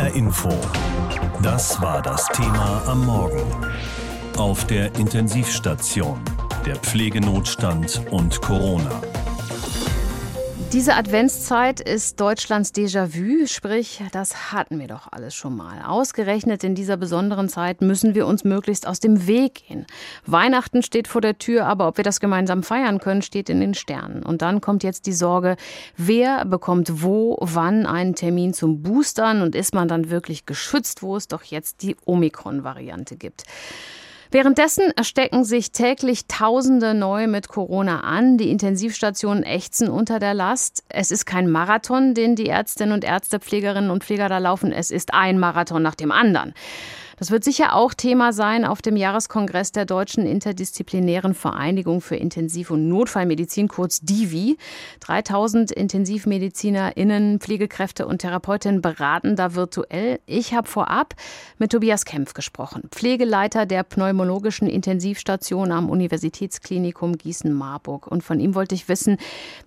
HR Info. Das war das Thema am Morgen. Auf der Intensivstation, der Pflegenotstand und Corona. Diese Adventszeit ist Deutschlands Déjà-vu, sprich, das hatten wir doch alles schon mal. Ausgerechnet in dieser besonderen Zeit müssen wir uns möglichst aus dem Weg gehen. Weihnachten steht vor der Tür, aber ob wir das gemeinsam feiern können, steht in den Sternen. Und dann kommt jetzt die Sorge, wer bekommt wo, wann einen Termin zum Boostern und ist man dann wirklich geschützt, wo es doch jetzt die Omikron-Variante gibt. Währenddessen stecken sich täglich Tausende neu mit Corona an. Die Intensivstationen ächzen unter der Last. Es ist kein Marathon, den die Ärztinnen und Ärzte, Pflegerinnen und Pfleger da laufen. Es ist ein Marathon nach dem anderen. Das wird sicher auch Thema sein auf dem Jahreskongress der Deutschen Interdisziplinären Vereinigung für Intensiv- und Notfallmedizin, kurz DIVI. 3000 IntensivmedizinerInnen, Pflegekräfte und Therapeutinnen beraten da virtuell. Ich habe vorab mit Tobias Kempf gesprochen, Pflegeleiter der pneumologischen Intensivstation am Universitätsklinikum Gießen-Marburg. Und von ihm wollte ich wissen,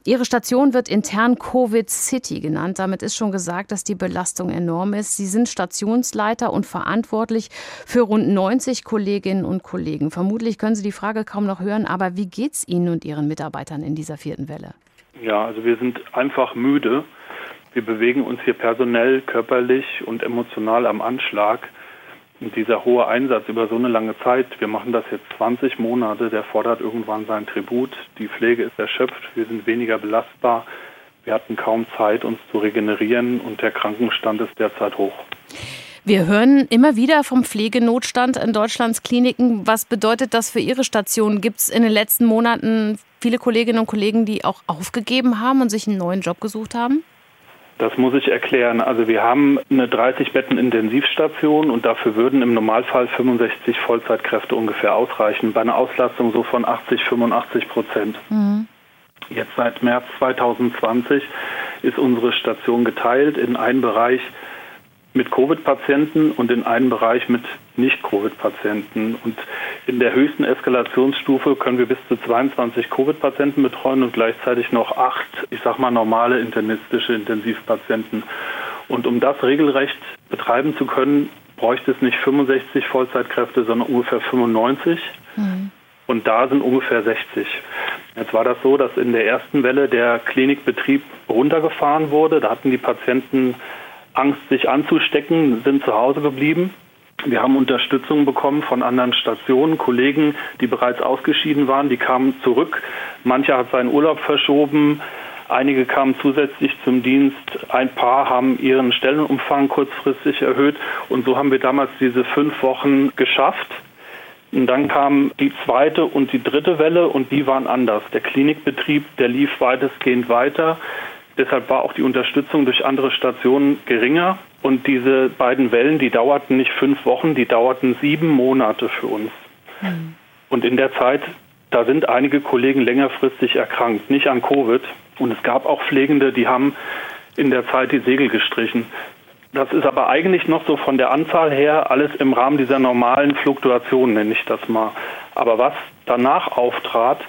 Ihre Station wird intern Covid City genannt. Damit ist schon gesagt, dass die Belastung enorm ist. Sie sind Stationsleiter und verantwortlich verantwortlich für rund 90 Kolleginnen und Kollegen. Vermutlich können Sie die Frage kaum noch hören, aber wie geht es Ihnen und Ihren Mitarbeitern in dieser vierten Welle? Ja, also wir sind einfach müde. Wir bewegen uns hier personell, körperlich und emotional am Anschlag. Und dieser hohe Einsatz über so eine lange Zeit, wir machen das jetzt 20 Monate, der fordert irgendwann sein Tribut. Die Pflege ist erschöpft, wir sind weniger belastbar. Wir hatten kaum Zeit, uns zu regenerieren und der Krankenstand ist derzeit hoch. Wir hören immer wieder vom Pflegenotstand in Deutschlands Kliniken. Was bedeutet das für Ihre Station? Gibt es in den letzten Monaten viele Kolleginnen und Kollegen, die auch aufgegeben haben und sich einen neuen Job gesucht haben? Das muss ich erklären. Also wir haben eine 30 Betten Intensivstation und dafür würden im Normalfall 65 Vollzeitkräfte ungefähr ausreichen, bei einer Auslastung so von 80, 85 Prozent. Mhm. Jetzt seit März 2020 ist unsere Station geteilt in einen Bereich mit Covid-Patienten und in einem Bereich mit Nicht-Covid-Patienten. Und in der höchsten Eskalationsstufe können wir bis zu 22 Covid-Patienten betreuen und gleichzeitig noch acht, ich sag mal, normale internistische Intensivpatienten. Und um das regelrecht betreiben zu können, bräuchte es nicht 65 Vollzeitkräfte, sondern ungefähr 95. Mhm. Und da sind ungefähr 60. Jetzt war das so, dass in der ersten Welle der Klinikbetrieb runtergefahren wurde. Da hatten die Patienten Angst, sich anzustecken, sind zu Hause geblieben. Wir haben Unterstützung bekommen von anderen Stationen, Kollegen, die bereits ausgeschieden waren, die kamen zurück. Mancher hat seinen Urlaub verschoben, einige kamen zusätzlich zum Dienst, ein paar haben ihren Stellenumfang kurzfristig erhöht und so haben wir damals diese fünf Wochen geschafft. Und dann kam die zweite und die dritte Welle und die waren anders. Der Klinikbetrieb, der lief weitestgehend weiter. Deshalb war auch die Unterstützung durch andere Stationen geringer. Und diese beiden Wellen, die dauerten nicht fünf Wochen, die dauerten sieben Monate für uns. Mhm. Und in der Zeit, da sind einige Kollegen längerfristig erkrankt, nicht an Covid. Und es gab auch Pflegende, die haben in der Zeit die Segel gestrichen. Das ist aber eigentlich noch so von der Anzahl her alles im Rahmen dieser normalen Fluktuation, nenne ich das mal. Aber was danach auftrat,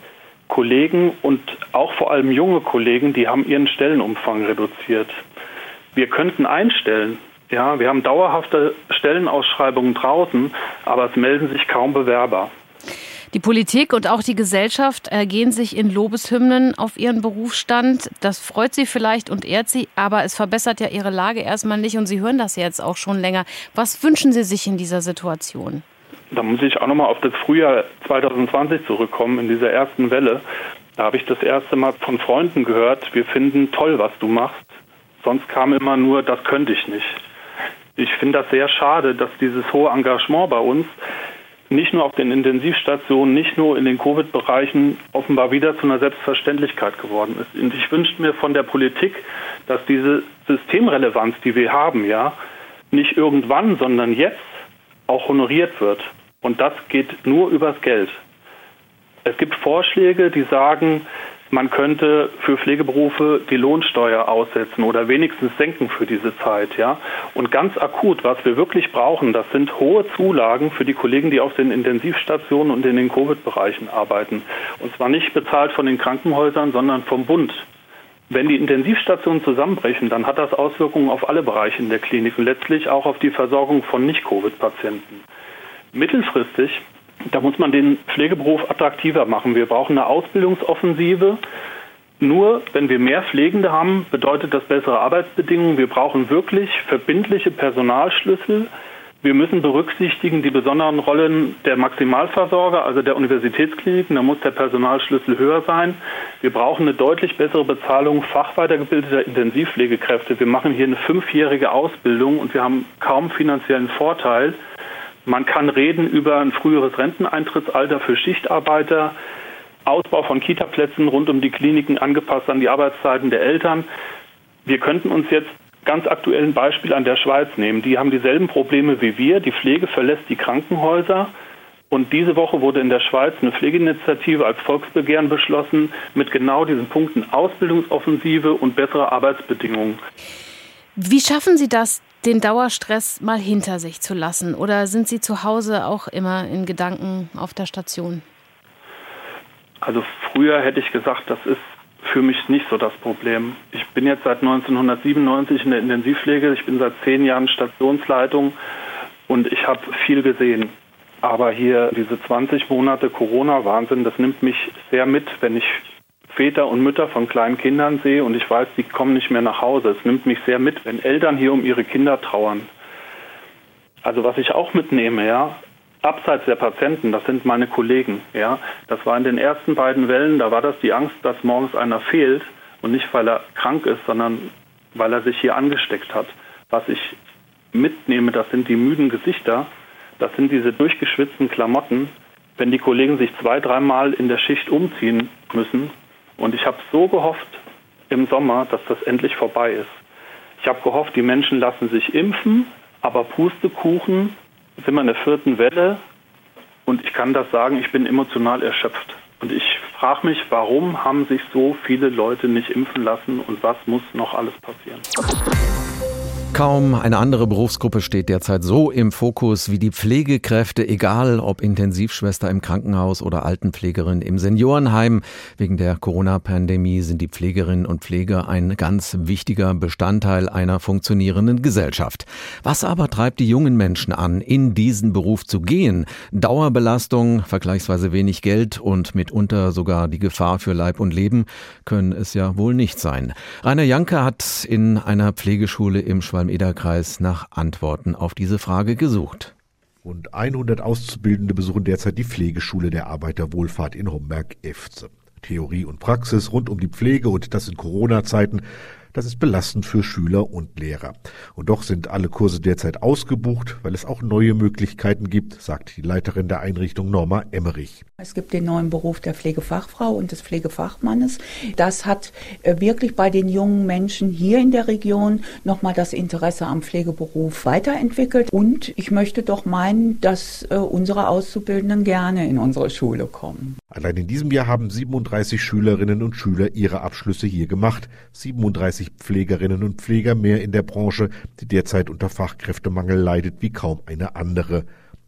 Kollegen und auch vor allem junge Kollegen, die haben ihren Stellenumfang reduziert. Wir könnten einstellen. Ja, wir haben dauerhafte Stellenausschreibungen draußen, aber es melden sich kaum Bewerber. Die Politik und auch die Gesellschaft ergehen sich in Lobeshymnen auf ihren Berufsstand. Das freut sie vielleicht und ehrt sie, aber es verbessert ja ihre Lage erstmal nicht und Sie hören das jetzt auch schon länger. Was wünschen Sie sich in dieser Situation? Da muss ich auch nochmal auf das Frühjahr 2020 zurückkommen, in dieser ersten Welle. Da habe ich das erste Mal von Freunden gehört, wir finden toll, was du machst. Sonst kam immer nur, das könnte ich nicht. Ich finde das sehr schade, dass dieses hohe Engagement bei uns nicht nur auf den Intensivstationen, nicht nur in den Covid-Bereichen offenbar wieder zu einer Selbstverständlichkeit geworden ist. Und ich wünsche mir von der Politik, dass diese Systemrelevanz, die wir haben, ja, nicht irgendwann, sondern jetzt auch honoriert wird. Und das geht nur übers Geld. Es gibt Vorschläge, die sagen, man könnte für Pflegeberufe die Lohnsteuer aussetzen oder wenigstens senken für diese Zeit, ja. Und ganz akut, was wir wirklich brauchen, das sind hohe Zulagen für die Kollegen, die auf den Intensivstationen und in den Covid-Bereichen arbeiten. Und zwar nicht bezahlt von den Krankenhäusern, sondern vom Bund. Wenn die Intensivstationen zusammenbrechen, dann hat das Auswirkungen auf alle Bereiche in der Klinik und letztlich auch auf die Versorgung von Nicht-Covid-Patienten. Mittelfristig, da muss man den Pflegeberuf attraktiver machen. Wir brauchen eine Ausbildungsoffensive. Nur wenn wir mehr Pflegende haben, bedeutet das bessere Arbeitsbedingungen. Wir brauchen wirklich verbindliche Personalschlüssel. Wir müssen berücksichtigen die besonderen Rollen der Maximalversorger, also der Universitätskliniken. Da muss der Personalschlüssel höher sein. Wir brauchen eine deutlich bessere Bezahlung fachweitergebildeter Intensivpflegekräfte. Wir machen hier eine fünfjährige Ausbildung und wir haben kaum finanziellen Vorteil. Man kann reden über ein früheres Renteneintrittsalter für Schichtarbeiter. Ausbau von Kitaplätzen rund um die Kliniken angepasst an die Arbeitszeiten der Eltern. Wir könnten uns jetzt ganz aktuell ein Beispiel an der Schweiz nehmen. Die haben dieselben Probleme wie wir. Die Pflege verlässt die Krankenhäuser. Und diese Woche wurde in der Schweiz eine Pflegeinitiative als Volksbegehren beschlossen mit genau diesen Punkten Ausbildungsoffensive und bessere Arbeitsbedingungen. Wie schaffen Sie das, den Dauerstress mal hinter sich zu lassen? Oder sind Sie zu Hause auch immer in Gedanken auf der Station? Also früher hätte ich gesagt, das ist für mich nicht so das Problem. Ich bin jetzt seit 1997 in der Intensivpflege, ich bin seit zehn Jahren Stationsleitung und ich habe viel gesehen. Aber hier diese 20 Monate Corona-Wahnsinn, das nimmt mich sehr mit, wenn ich Väter und Mütter von kleinen Kindern sehe und ich weiß, die kommen nicht mehr nach Hause. Es nimmt mich sehr mit, wenn Eltern hier um ihre Kinder trauern. Also was ich auch mitnehme, ja, abseits der Patienten, das sind meine Kollegen. Ja, das war in den ersten beiden Wellen, da war das die Angst, dass morgens einer fehlt und nicht weil er krank ist, sondern weil er sich hier angesteckt hat. Was ich mitnehme, das sind die müden Gesichter, das sind diese durchgeschwitzten Klamotten, wenn die Kollegen sich zwei, dreimal in der Schicht umziehen müssen. Und ich habe so gehofft im Sommer, dass das endlich vorbei ist. Ich habe gehofft, die Menschen lassen sich impfen, aber Pustekuchen, sind wir in der vierten Welle und ich kann das sagen, ich bin emotional erschöpft. Und ich frage mich, warum haben sich so viele Leute nicht impfen lassen und was muss noch alles passieren? Kaum eine andere Berufsgruppe steht derzeit so im Fokus wie die Pflegekräfte, egal ob Intensivschwester im Krankenhaus oder Altenpflegerin im Seniorenheim. Wegen der Corona-Pandemie sind die Pflegerinnen und Pfleger ein ganz wichtiger Bestandteil einer funktionierenden Gesellschaft. Was aber treibt die jungen Menschen an, in diesen Beruf zu gehen? Dauerbelastung, vergleichsweise wenig Geld und mitunter sogar die Gefahr für Leib und Leben können es ja wohl nicht sein. Rainer Janke hat in einer Pflegeschule im Schweiz Mülheim-Eder-Kreis nach Antworten auf diese Frage gesucht. Rund 100 Auszubildende besuchen derzeit die Pflegeschule der Arbeiterwohlfahrt in Homberg-Efze. Theorie und Praxis rund um die Pflege und das in Corona-Zeiten das ist belastend für Schüler und Lehrer. Und doch sind alle Kurse derzeit ausgebucht, weil es auch neue Möglichkeiten gibt, sagt die Leiterin der Einrichtung Norma Emmerich. Es gibt den neuen Beruf der Pflegefachfrau und des Pflegefachmannes. Das hat äh, wirklich bei den jungen Menschen hier in der Region nochmal das Interesse am Pflegeberuf weiterentwickelt. Und ich möchte doch meinen, dass äh, unsere Auszubildenden gerne in unsere Schule kommen. Allein in diesem Jahr haben 37 Schülerinnen und Schüler ihre Abschlüsse hier gemacht. 37 Pflegerinnen und Pfleger mehr in der Branche, die derzeit unter Fachkräftemangel leidet wie kaum eine andere.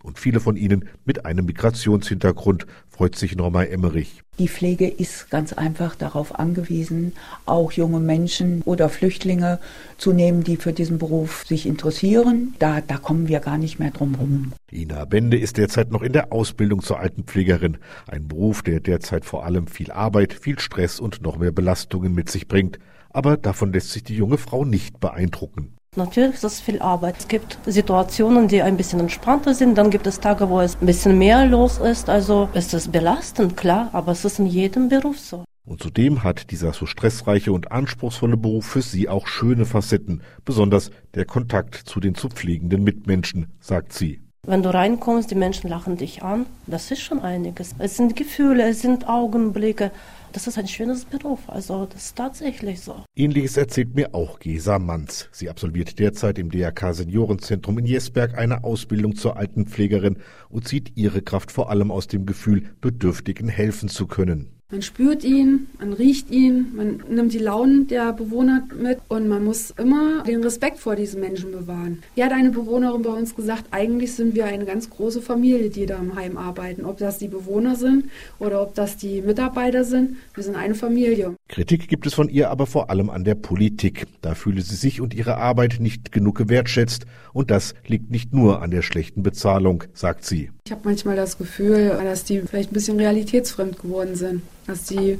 Und viele von ihnen mit einem Migrationshintergrund, freut sich Norma Emmerich. Die Pflege ist ganz einfach darauf angewiesen, auch junge Menschen oder Flüchtlinge zu nehmen, die für diesen Beruf sich interessieren. Da, da kommen wir gar nicht mehr drum herum. Ina Bende ist derzeit noch in der Ausbildung zur Altenpflegerin. Ein Beruf, der derzeit vor allem viel Arbeit, viel Stress und noch mehr Belastungen mit sich bringt. Aber davon lässt sich die junge Frau nicht beeindrucken. Natürlich ist das viel Arbeit. Es gibt Situationen, die ein bisschen entspannter sind. Dann gibt es Tage, wo es ein bisschen mehr los ist. Also es ist belastend, klar, aber es ist in jedem Beruf so. Und zudem hat dieser so stressreiche und anspruchsvolle Beruf für sie auch schöne Facetten, besonders der Kontakt zu den zu pflegenden Mitmenschen, sagt sie. Wenn du reinkommst, die Menschen lachen dich an, das ist schon einiges. Es sind Gefühle, es sind Augenblicke, das ist ein schönes Beruf. Also das ist tatsächlich so. Ähnliches erzählt mir auch Gesa Manz. Sie absolviert derzeit im DRK Seniorenzentrum in Jesberg eine Ausbildung zur Altenpflegerin und zieht ihre Kraft vor allem aus dem Gefühl, Bedürftigen helfen zu können. Man spürt ihn, man riecht ihn, man nimmt die Launen der Bewohner mit und man muss immer den Respekt vor diesen Menschen bewahren. Wie hat eine Bewohnerin bei uns gesagt, eigentlich sind wir eine ganz große Familie, die da im Heim arbeiten. Ob das die Bewohner sind oder ob das die Mitarbeiter sind, wir sind eine Familie. Kritik gibt es von ihr aber vor allem an der Politik. Da fühle sie sich und ihre Arbeit nicht genug gewertschätzt und das liegt nicht nur an der schlechten Bezahlung, sagt sie. Ich habe manchmal das Gefühl, dass die vielleicht ein bisschen realitätsfremd geworden sind dass die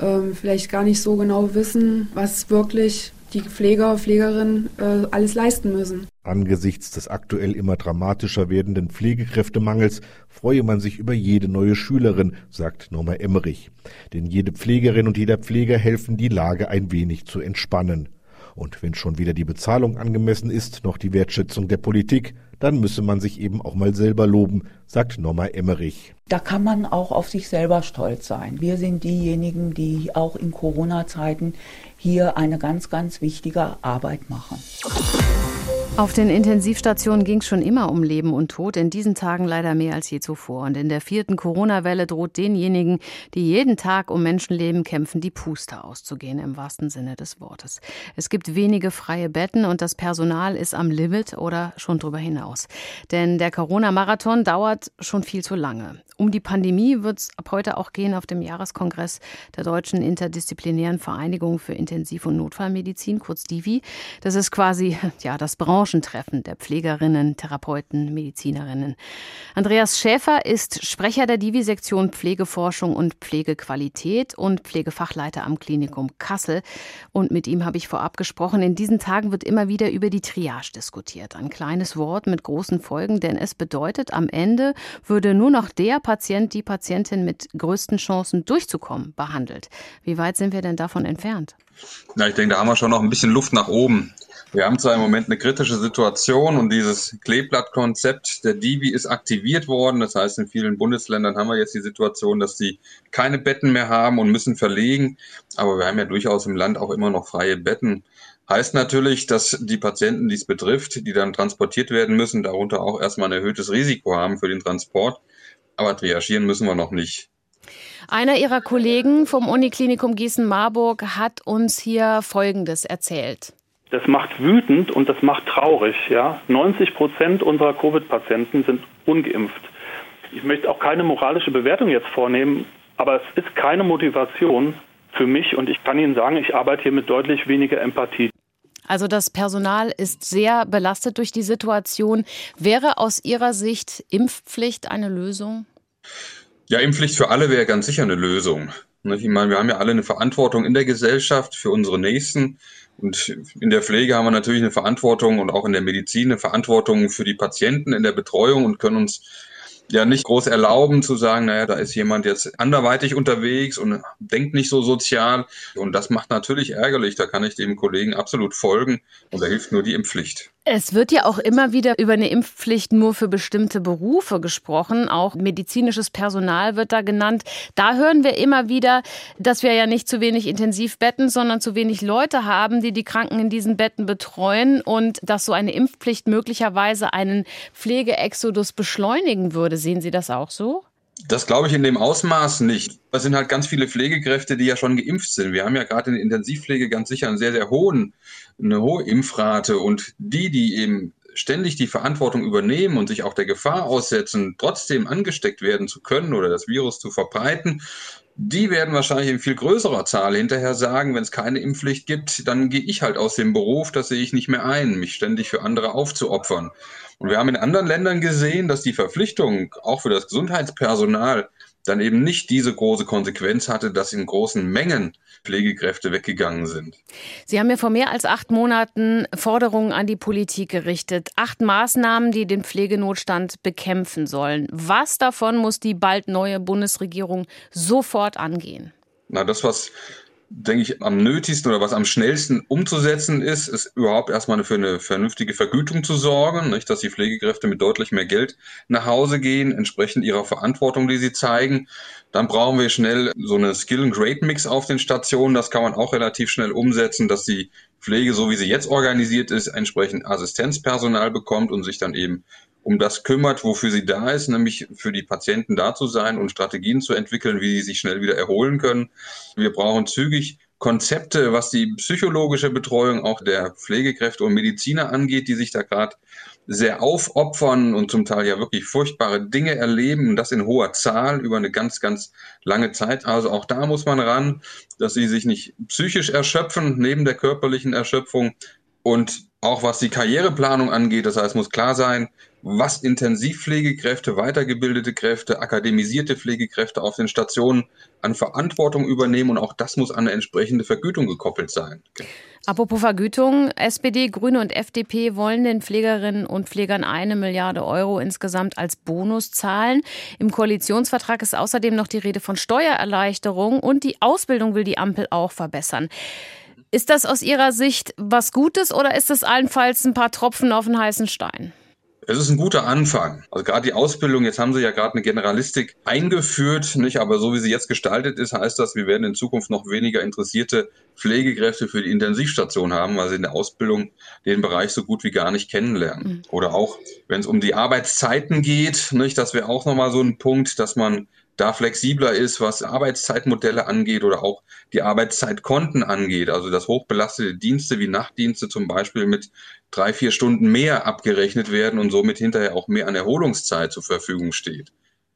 ähm, vielleicht gar nicht so genau wissen, was wirklich die Pfleger, Pflegerinnen äh, alles leisten müssen. Angesichts des aktuell immer dramatischer werdenden Pflegekräftemangels freue man sich über jede neue Schülerin, sagt Norma Emmerich. Denn jede Pflegerin und jeder Pfleger helfen, die Lage ein wenig zu entspannen. Und wenn schon wieder die Bezahlung angemessen ist, noch die Wertschätzung der Politik, dann müsse man sich eben auch mal selber loben, sagt Norma Emmerich. Da kann man auch auf sich selber stolz sein. Wir sind diejenigen, die auch in Corona-Zeiten hier eine ganz, ganz wichtige Arbeit machen. Auf den Intensivstationen ging es schon immer um Leben und Tod, in diesen Tagen leider mehr als je zuvor. Und in der vierten Corona-Welle droht denjenigen, die jeden Tag um Menschenleben kämpfen, die Puste auszugehen, im wahrsten Sinne des Wortes. Es gibt wenige freie Betten und das Personal ist am Limit oder schon drüber hinaus. Denn der Corona-Marathon dauert schon viel zu lange. Um die Pandemie wird es ab heute auch gehen auf dem Jahreskongress der Deutschen Interdisziplinären Vereinigung für Intensiv- und Notfallmedizin, kurz DIVI. Das ist quasi ja, das Branchentreffen der Pflegerinnen, Therapeuten, Medizinerinnen. Andreas Schäfer ist Sprecher der Divi-Sektion Pflegeforschung und Pflegequalität und Pflegefachleiter am Klinikum Kassel. Und mit ihm habe ich vorab gesprochen. In diesen Tagen wird immer wieder über die Triage diskutiert. Ein kleines Wort mit großen Folgen, denn es bedeutet, am Ende würde nur noch der Patient, die Patientin mit größten Chancen durchzukommen, behandelt. Wie weit sind wir denn davon entfernt? Na, ich denke, da haben wir schon noch ein bisschen Luft nach oben. Wir haben zwar im Moment eine kritische Situation und dieses Kleeblattkonzept der Divi ist aktiviert worden. Das heißt, in vielen Bundesländern haben wir jetzt die Situation, dass sie keine Betten mehr haben und müssen verlegen. Aber wir haben ja durchaus im Land auch immer noch freie Betten. Heißt natürlich, dass die Patienten, die es betrifft, die dann transportiert werden müssen, darunter auch erstmal ein erhöhtes Risiko haben für den Transport aber triagieren müssen wir noch nicht. Einer Ihrer Kollegen vom Uniklinikum Gießen-Marburg hat uns hier Folgendes erzählt. Das macht wütend und das macht traurig. Ja? 90 Prozent unserer Covid-Patienten sind ungeimpft. Ich möchte auch keine moralische Bewertung jetzt vornehmen, aber es ist keine Motivation für mich und ich kann Ihnen sagen, ich arbeite hier mit deutlich weniger Empathie. Also das Personal ist sehr belastet durch die Situation. Wäre aus Ihrer Sicht Impfpflicht eine Lösung? Ja, Impfpflicht für alle wäre ganz sicher eine Lösung. Ich meine, wir haben ja alle eine Verantwortung in der Gesellschaft für unsere Nächsten. Und in der Pflege haben wir natürlich eine Verantwortung und auch in der Medizin eine Verantwortung für die Patienten in der Betreuung und können uns ja nicht groß erlauben zu sagen, naja, da ist jemand jetzt anderweitig unterwegs und denkt nicht so sozial. Und das macht natürlich ärgerlich. Da kann ich dem Kollegen absolut folgen. Und da hilft nur die Impfpflicht. Es wird ja auch immer wieder über eine Impfpflicht nur für bestimmte Berufe gesprochen. Auch medizinisches Personal wird da genannt. Da hören wir immer wieder, dass wir ja nicht zu wenig Intensivbetten, sondern zu wenig Leute haben, die die Kranken in diesen Betten betreuen und dass so eine Impfpflicht möglicherweise einen Pflegeexodus beschleunigen würde. Sehen Sie das auch so? Das glaube ich in dem Ausmaß nicht. Es sind halt ganz viele Pflegekräfte, die ja schon geimpft sind. Wir haben ja gerade in der Intensivpflege ganz sicher einen sehr, sehr hohen, eine hohe Impfrate. Und die, die eben ständig die Verantwortung übernehmen und sich auch der Gefahr aussetzen, trotzdem angesteckt werden zu können oder das Virus zu verbreiten, die werden wahrscheinlich in viel größerer Zahl hinterher sagen, wenn es keine Impfpflicht gibt, dann gehe ich halt aus dem Beruf, das sehe ich nicht mehr ein, mich ständig für andere aufzuopfern. Und wir haben in anderen Ländern gesehen, dass die Verpflichtung auch für das Gesundheitspersonal dann eben nicht diese große Konsequenz hatte, dass in großen Mengen Pflegekräfte weggegangen sind. Sie haben ja vor mehr als acht Monaten Forderungen an die Politik gerichtet. Acht Maßnahmen, die den Pflegenotstand bekämpfen sollen. Was davon muss die bald neue Bundesregierung sofort angehen? Na, das, was denke ich, am nötigsten oder was am schnellsten umzusetzen ist, ist überhaupt erstmal für eine vernünftige Vergütung zu sorgen, nicht, dass die Pflegekräfte mit deutlich mehr Geld nach Hause gehen, entsprechend ihrer Verantwortung, die sie zeigen. Dann brauchen wir schnell so eine Skill-and-Grade-Mix auf den Stationen. Das kann man auch relativ schnell umsetzen, dass die Pflege, so wie sie jetzt organisiert ist, entsprechend Assistenzpersonal bekommt und sich dann eben um das kümmert, wofür sie da ist, nämlich für die Patienten da zu sein und Strategien zu entwickeln, wie sie sich schnell wieder erholen können. Wir brauchen zügig Konzepte, was die psychologische Betreuung auch der Pflegekräfte und Mediziner angeht, die sich da gerade sehr aufopfern und zum Teil ja wirklich furchtbare Dinge erleben, und das in hoher Zahl über eine ganz, ganz lange Zeit. Also auch da muss man ran, dass sie sich nicht psychisch erschöpfen, neben der körperlichen Erschöpfung. Und auch was die Karriereplanung angeht, das heißt, muss klar sein, was Intensivpflegekräfte, weitergebildete Kräfte, akademisierte Pflegekräfte auf den Stationen an Verantwortung übernehmen und auch das muss an eine entsprechende Vergütung gekoppelt sein. Apropos Vergütung, SPD, Grüne und FDP wollen den Pflegerinnen und Pflegern eine Milliarde Euro insgesamt als Bonus zahlen. Im Koalitionsvertrag ist außerdem noch die Rede von Steuererleichterung und die Ausbildung will die Ampel auch verbessern. Ist das aus Ihrer Sicht was Gutes oder ist es allenfalls ein paar Tropfen auf den heißen Stein? Es ist ein guter Anfang. Also gerade die Ausbildung, jetzt haben Sie ja gerade eine Generalistik eingeführt, nicht? Aber so wie sie jetzt gestaltet ist, heißt das, wir werden in Zukunft noch weniger interessierte Pflegekräfte für die Intensivstation haben, weil sie in der Ausbildung den Bereich so gut wie gar nicht kennenlernen. Mhm. Oder auch, wenn es um die Arbeitszeiten geht, nicht? Das wäre auch nochmal so ein Punkt, dass man da flexibler ist, was Arbeitszeitmodelle angeht oder auch die Arbeitszeitkonten angeht. Also dass hochbelastete Dienste wie Nachtdienste zum Beispiel mit drei, vier Stunden mehr abgerechnet werden und somit hinterher auch mehr an Erholungszeit zur Verfügung steht.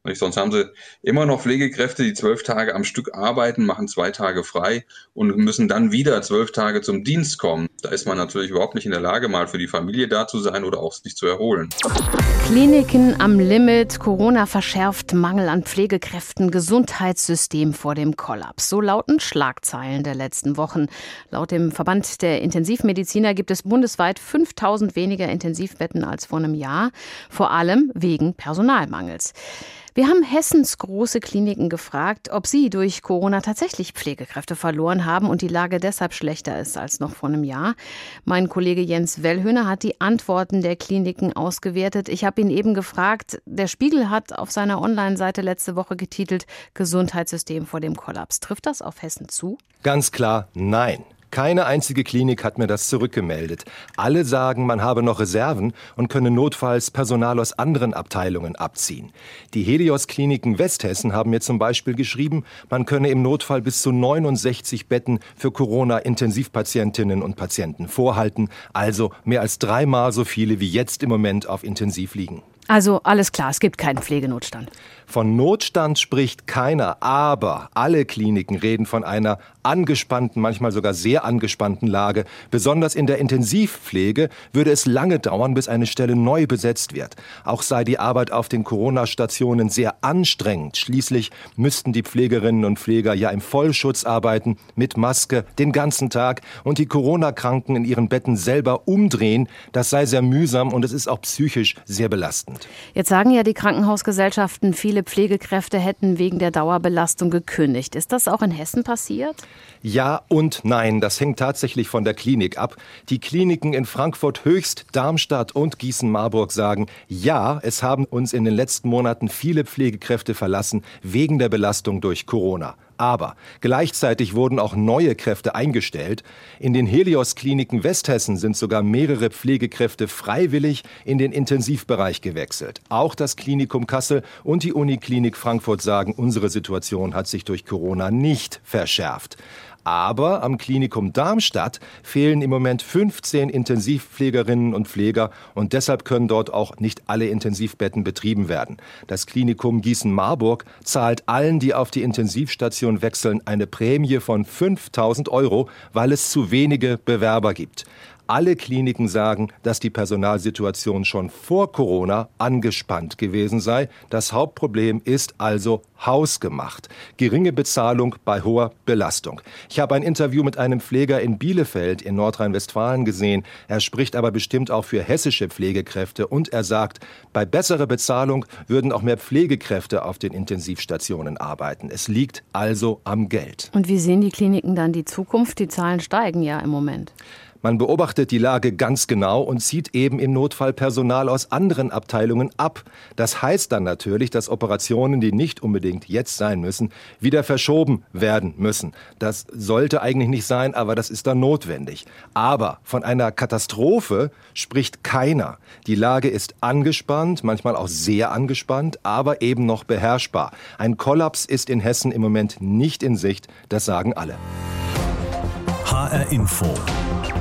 Nicht? Sonst haben sie immer noch Pflegekräfte, die zwölf Tage am Stück arbeiten, machen zwei Tage frei und müssen dann wieder zwölf Tage zum Dienst kommen. Da ist man natürlich überhaupt nicht in der Lage, mal für die Familie da zu sein oder auch sich zu erholen. Kliniken am Limit, Corona verschärft, Mangel an Pflegekräften, Gesundheitssystem vor dem Kollaps. So lauten Schlagzeilen der letzten Wochen. Laut dem Verband der Intensivmediziner gibt es bundesweit 5000 weniger Intensivbetten als vor einem Jahr, vor allem wegen Personalmangels. Wir haben Hessens große Kliniken gefragt, ob sie durch Corona tatsächlich Pflegekräfte verloren haben und die Lage deshalb schlechter ist als noch vor einem Jahr. Mein Kollege Jens Wellhöhner hat die Antworten der Kliniken ausgewertet. Ich habe ihn eben gefragt, der Spiegel hat auf seiner Online-Seite letzte Woche getitelt Gesundheitssystem vor dem Kollaps. Trifft das auf Hessen zu? Ganz klar, nein. Keine einzige Klinik hat mir das zurückgemeldet. Alle sagen, man habe noch Reserven und könne notfalls Personal aus anderen Abteilungen abziehen. Die Helios-Kliniken Westhessen haben mir zum Beispiel geschrieben, man könne im Notfall bis zu 69 Betten für Corona-Intensivpatientinnen und Patienten vorhalten, also mehr als dreimal so viele wie jetzt im Moment auf Intensiv liegen. Also alles klar, es gibt keinen Pflegenotstand. Von Notstand spricht keiner, aber alle Kliniken reden von einer angespannten, manchmal sogar sehr angespannten Lage. Besonders in der Intensivpflege würde es lange dauern, bis eine Stelle neu besetzt wird. Auch sei die Arbeit auf den Corona-Stationen sehr anstrengend. Schließlich müssten die Pflegerinnen und Pfleger ja im Vollschutz arbeiten, mit Maske, den ganzen Tag und die Corona-Kranken in ihren Betten selber umdrehen. Das sei sehr mühsam und es ist auch psychisch sehr belastend. Jetzt sagen ja die Krankenhausgesellschaften, viele Pflegekräfte hätten wegen der Dauerbelastung gekündigt. Ist das auch in Hessen passiert? Ja und nein, das hängt tatsächlich von der Klinik ab. Die Kliniken in Frankfurt Höchst, Darmstadt und Gießen-Marburg sagen, ja, es haben uns in den letzten Monaten viele Pflegekräfte verlassen wegen der Belastung durch Corona. Aber gleichzeitig wurden auch neue Kräfte eingestellt. In den Helios-Kliniken Westhessen sind sogar mehrere Pflegekräfte freiwillig in den Intensivbereich gewechselt. Auch das Klinikum Kassel und die Uniklinik Frankfurt sagen, unsere Situation hat sich durch Corona nicht verschärft. Aber am Klinikum Darmstadt fehlen im Moment 15 Intensivpflegerinnen und Pfleger und deshalb können dort auch nicht alle Intensivbetten betrieben werden. Das Klinikum Gießen-Marburg zahlt allen, die auf die Intensivstation wechseln, eine Prämie von 5000 Euro, weil es zu wenige Bewerber gibt. Alle Kliniken sagen, dass die Personalsituation schon vor Corona angespannt gewesen sei. Das Hauptproblem ist also hausgemacht. Geringe Bezahlung bei hoher Belastung. Ich habe ein Interview mit einem Pfleger in Bielefeld in Nordrhein-Westfalen gesehen. Er spricht aber bestimmt auch für hessische Pflegekräfte und er sagt, bei besserer Bezahlung würden auch mehr Pflegekräfte auf den Intensivstationen arbeiten. Es liegt also am Geld. Und wie sehen die Kliniken dann die Zukunft? Die Zahlen steigen ja im Moment. Man beobachtet die Lage ganz genau und zieht eben im Notfall Personal aus anderen Abteilungen ab. Das heißt dann natürlich, dass Operationen, die nicht unbedingt jetzt sein müssen, wieder verschoben werden müssen. Das sollte eigentlich nicht sein, aber das ist dann notwendig. Aber von einer Katastrophe spricht keiner. Die Lage ist angespannt, manchmal auch sehr angespannt, aber eben noch beherrschbar. Ein Kollaps ist in Hessen im Moment nicht in Sicht, das sagen alle. HR Info.